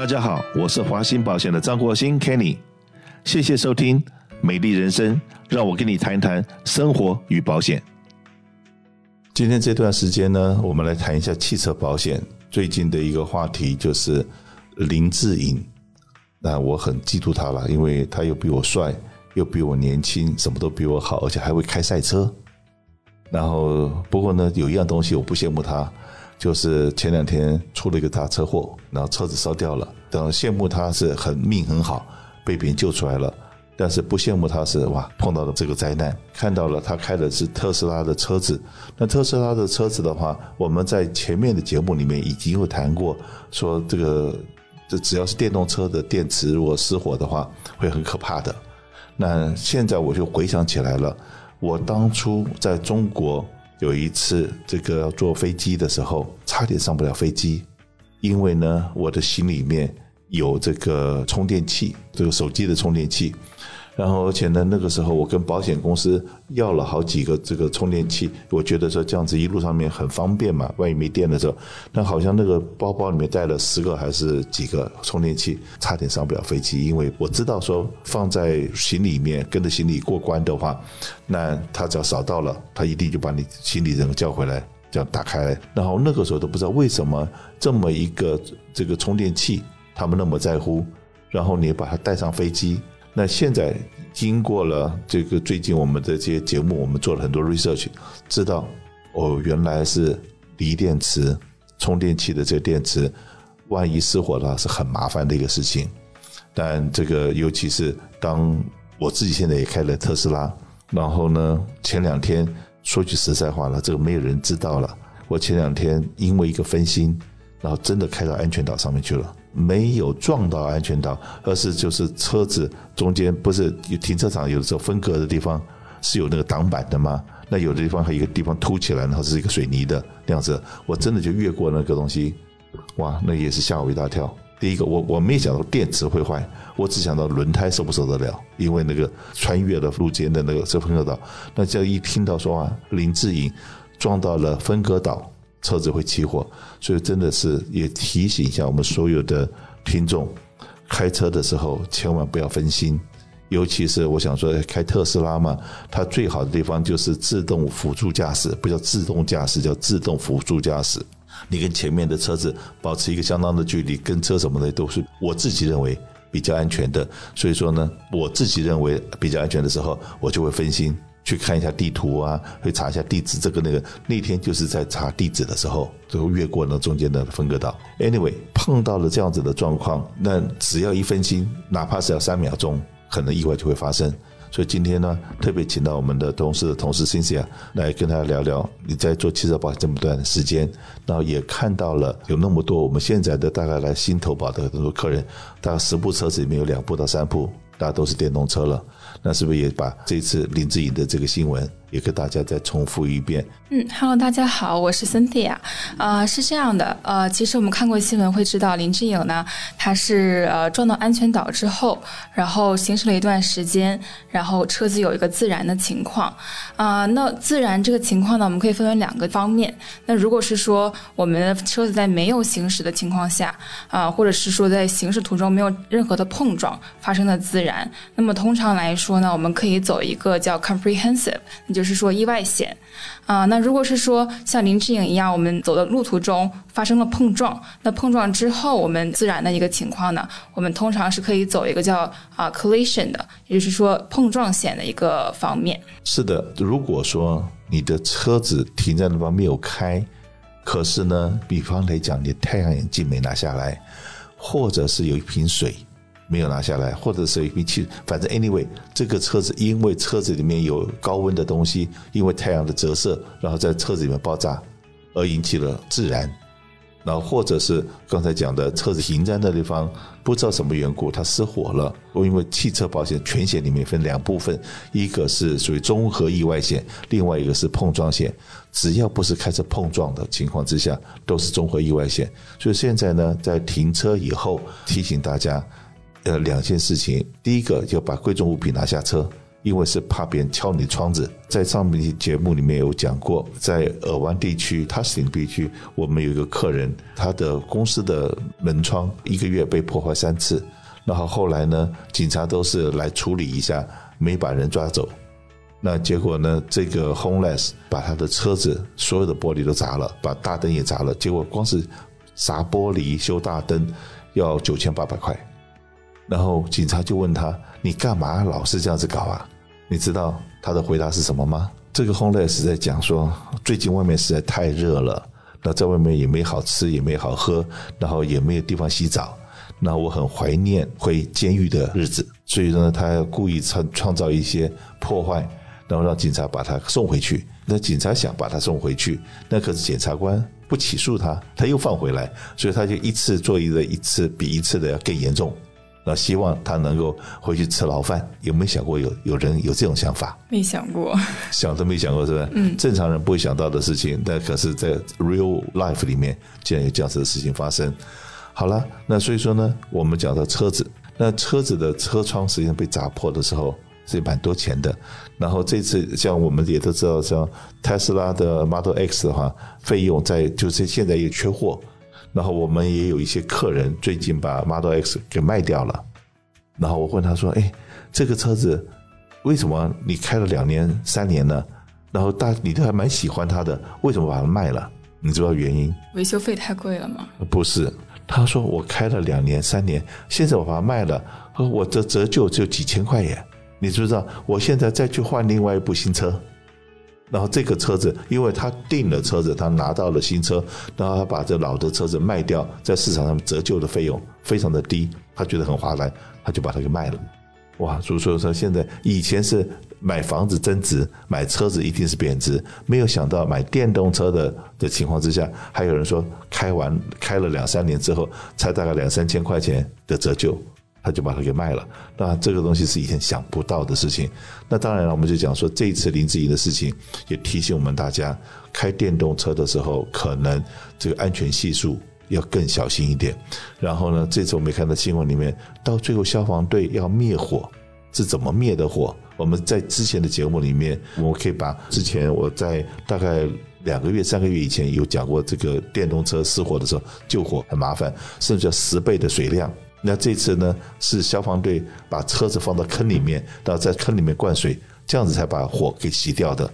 大家好，我是华兴保险的张国兴 Kenny，谢谢收听美丽人生，让我跟你谈谈生活与保险。今天这段时间呢，我们来谈一下汽车保险。最近的一个话题就是林志颖，那我很嫉妒他了，因为他又比我帅，又比我年轻，什么都比我好，而且还会开赛车。然后不过呢，有一样东西我不羡慕他，就是前两天出了一个大车祸，然后车子烧掉了。等羡慕他是很命很好，被别人救出来了。但是不羡慕他是哇，碰到了这个灾难，看到了他开的是特斯拉的车子。那特斯拉的车子的话，我们在前面的节目里面已经有谈过，说这个这只要是电动车的电池如果失火的话，会很可怕的。那现在我就回想起来了，我当初在中国有一次这个坐飞机的时候，差点上不了飞机，因为呢，我的行里面有这个充电器，这个手机的充电器。然后，而且呢，那个时候我跟保险公司要了好几个这个充电器，我觉得说这样子一路上面很方便嘛，万一没电的时候，那好像那个包包里面带了十个还是几个充电器，差点上不了飞机，因为我知道说放在行李里面跟着行李过关的话，那他只要扫到了，他一定就把你行李人叫回来，这样打开。然后那个时候都不知道为什么这么一个这个充电器他们那么在乎，然后你把它带上飞机。那现在经过了这个最近我们的这些节目，我们做了很多 research，知道哦，原来是锂电池充电器的这个电池，万一失火了是很麻烦的一个事情。但这个尤其是当我自己现在也开了特斯拉，然后呢，前两天说句实在话了，这个没有人知道了。我前两天因为一个分心，然后真的开到安全岛上面去了。没有撞到安全岛，而是就是车子中间不是有停车场，有的时候分隔的地方是有那个挡板的吗？那有的地方还有一个地方凸起来，然后是一个水泥的那样子。我真的就越过那个东西，哇，那也是吓我一大跳。第一个，我我没想到电池会坏，我只想到轮胎受不受得了，因为那个穿越了路肩的那个这分隔岛。那这一听到说啊，林志颖撞到了分隔岛。车子会起火，所以真的是也提醒一下我们所有的听众，开车的时候千万不要分心，尤其是我想说开特斯拉嘛，它最好的地方就是自动辅助驾驶，不叫自动驾驶，叫自动辅助驾驶。你跟前面的车子保持一个相当的距离，跟车什么的都是我自己认为比较安全的。所以说呢，我自己认为比较安全的时候，我就会分心。去看一下地图啊，会查一下地址，这个那个。那天就是在查地址的时候，最后越过了中间的分隔岛。Anyway，碰到了这样子的状况，那只要一分心，哪怕是要三秒钟，可能意外就会发生。所以今天呢，特别请到我们的同事的同事 Cynthia 来跟大家聊聊，你在做汽车保险这么段时间，然后也看到了有那么多我们现在的大概来新投保的很多客人，大概十部车子里面有两部到三部，大家都是电动车了。那是不是也把这次林志颖的这个新闻也给大家再重复一遍？嗯，Hello，大家好，我是 Cynthia。呃，是这样的，呃，其实我们看过新闻会知道，林志颖呢，他是呃撞到安全岛之后，然后行驶了一段时间，然后车子有一个自燃的情况。啊、那自燃这个情况呢，我们可以分为两个方面。那如果是说我们的车子在没有行驶的情况下，啊、或者是说在行驶途中没有任何的碰撞发生的自燃，那么通常来。说呢，我们可以走一个叫 comprehensive，也就是说意外险啊。那如果是说像林志颖一样，我们走的路途中发生了碰撞，那碰撞之后我们自燃的一个情况呢，我们通常是可以走一个叫啊 collision 的，也就是说碰撞险的一个方面。是的，如果说你的车子停在那方没有开，可是呢，比方来讲，你太阳眼镜没拿下来，或者是有一瓶水。没有拿下来，或者是一瓶气，反正 anyway，这个车子因为车子里面有高温的东西，因为太阳的折射，然后在车子里面爆炸，而引起了自燃。然后或者是刚才讲的车子停在那地方，不知道什么缘故它失火了。因为汽车保险全险里面分两部分，一个是属于综合意外险，另外一个是碰撞险。只要不是开车碰撞的情况之下，都是综合意外险。所以现在呢，在停车以后提醒大家。呃，两件事情，第一个就把贵重物品拿下车，因为是怕别人敲你窗子。在上面节目里面有讲过，在尔湾地区、塔斯汀地区，我们有一个客人，他的公司的门窗一个月被破坏三次，然后后来呢，警察都是来处理一下，没把人抓走。那结果呢，这个 homeless 把他的车子所有的玻璃都砸了，把大灯也砸了，结果光是砸玻璃、修大灯要九千八百块。然后警察就问他：“你干嘛老是这样子搞啊？”你知道他的回答是什么吗？这个 homeless 在讲说：“最近外面实在太热了，那在外面也没好吃，也没好喝，然后也没有地方洗澡。那我很怀念回监狱的日子，所以呢，他要故意创创造一些破坏，然后让警察把他送回去。那警察想把他送回去，那可是检察官不起诉他，他又放回来，所以他就一次做一个一次比一次的要更严重。”那希望他能够回去吃牢饭，有没有想过有有人有这种想法？没想过，想都没想过，是吧？嗯，正常人不会想到的事情，但可是，在 real life 里面，竟然有这样子的事情发生。好了，那所以说呢，我们讲到车子，那车子的车窗实际上被砸破的时候是蛮多钱的。然后这次像我们也都知道，像特斯拉的 Model X 的话，费用在就是现在也缺货。然后我们也有一些客人最近把 Model X 给卖掉了，然后我问他说：“哎，这个车子为什么你开了两年、三年呢？然后大你都还蛮喜欢它的，为什么把它卖了？你知道原因？维修费太贵了吗？不是，他说我开了两年、三年，现在我把它卖了，我的折旧只有几千块耶，你知不知道？我现在再去换另外一部新车。”然后这个车子，因为他订了车子，他拿到了新车，然后他把这老的车子卖掉，在市场上折旧的费用非常的低，他觉得很划来，他就把它给卖了。哇，所以说说现在以前是买房子增值，买车子一定是贬值，没有想到买电动车的的情况之下，还有人说开完开了两三年之后，才大概两三千块钱的折旧。他就把它给卖了，那这个东西是以前想不到的事情。那当然了，我们就讲说这一次林志颖的事情，也提醒我们大家，开电动车的时候，可能这个安全系数要更小心一点。然后呢，这次我们看到新闻里面，到最后消防队要灭火是怎么灭的火？我们在之前的节目里面，我们可以把之前我在大概两个月、三个月以前有讲过，这个电动车失火的时候救火很麻烦，甚至要十倍的水量。那这次呢，是消防队把车子放到坑里面，然后在坑里面灌水，这样子才把火给熄掉的。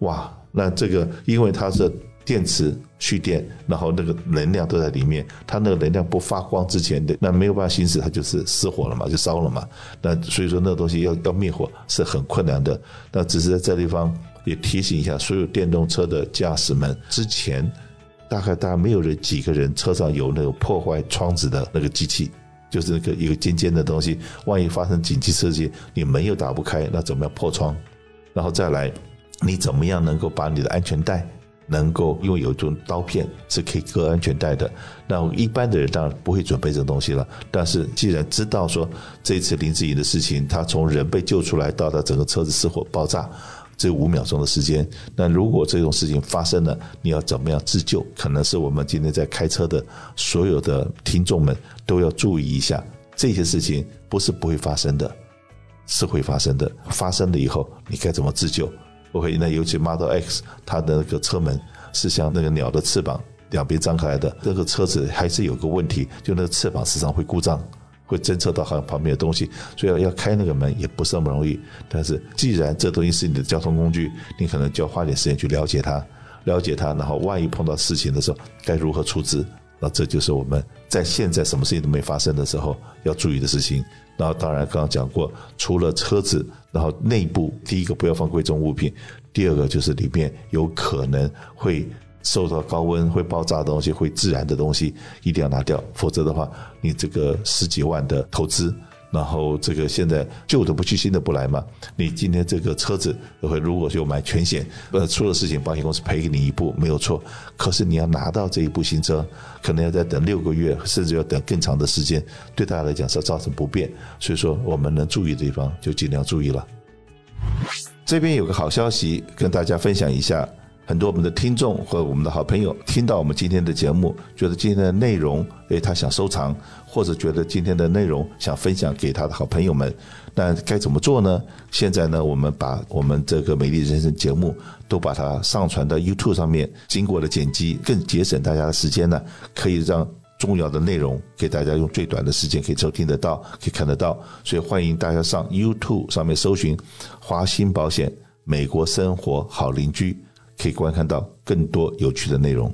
哇，那这个因为它是电池蓄电，然后那个能量都在里面，它那个能量不发光之前的那没有办法行驶，它就是失火了嘛，就烧了嘛。那所以说那个东西要要灭火是很困难的。那只是在这地方也提醒一下所有电动车的驾驶们，之前大概大概没有人几个人车上有那个破坏窗子的那个机器。就是那个一个尖尖的东西，万一发生紧急事件，你门又打不开，那怎么样破窗？然后再来，你怎么样能够把你的安全带能够，因为有一种刀片是可以割安全带的。那一般的人当然不会准备这东西了。但是既然知道说这次林志颖的事情，他从人被救出来到他整个车子失火爆炸。这五秒钟的时间，那如果这种事情发生了，你要怎么样自救？可能是我们今天在开车的所有的听众们都要注意一下，这些事情不是不会发生的，是会发生的。发生了以后，你该怎么自救？OK，那尤其 Model X，它的那个车门是像那个鸟的翅膀两边张开的，这个车子还是有个问题，就那个翅膀时常会故障。会侦测到好像旁边的东西，所以要开那个门也不是那么容易。但是既然这东西是你的交通工具，你可能就要花点时间去了解它，了解它，然后万一碰到事情的时候该如何处置。那这就是我们在现在什么事情都没发生的时候要注意的事情。然后当然刚刚讲过，除了车子，然后内部第一个不要放贵重物品，第二个就是里面有可能会。受到高温会爆炸的东西，会自燃的东西，一定要拿掉，否则的话，你这个十几万的投资，然后这个现在旧的不去，新的不来嘛。你今天这个车子会如果就买全险，呃，出了事情，保险公司赔给你一部没有错。可是你要拿到这一部新车，可能要再等六个月，甚至要等更长的时间，对大家来讲是造成不便。所以说，我们能注意的地方就尽量注意了。这边有个好消息跟大家分享一下。很多我们的听众和我们的好朋友听到我们今天的节目，觉得今天的内容，诶，他想收藏，或者觉得今天的内容想分享给他的好朋友们，那该怎么做呢？现在呢，我们把我们这个美丽人生节目都把它上传到 YouTube 上面，经过了剪辑，更节省大家的时间呢，可以让重要的内容给大家用最短的时间可以收听得到，可以看得到。所以欢迎大家上 YouTube 上面搜寻华兴保险美国生活好邻居。可以观看到更多有趣的内容。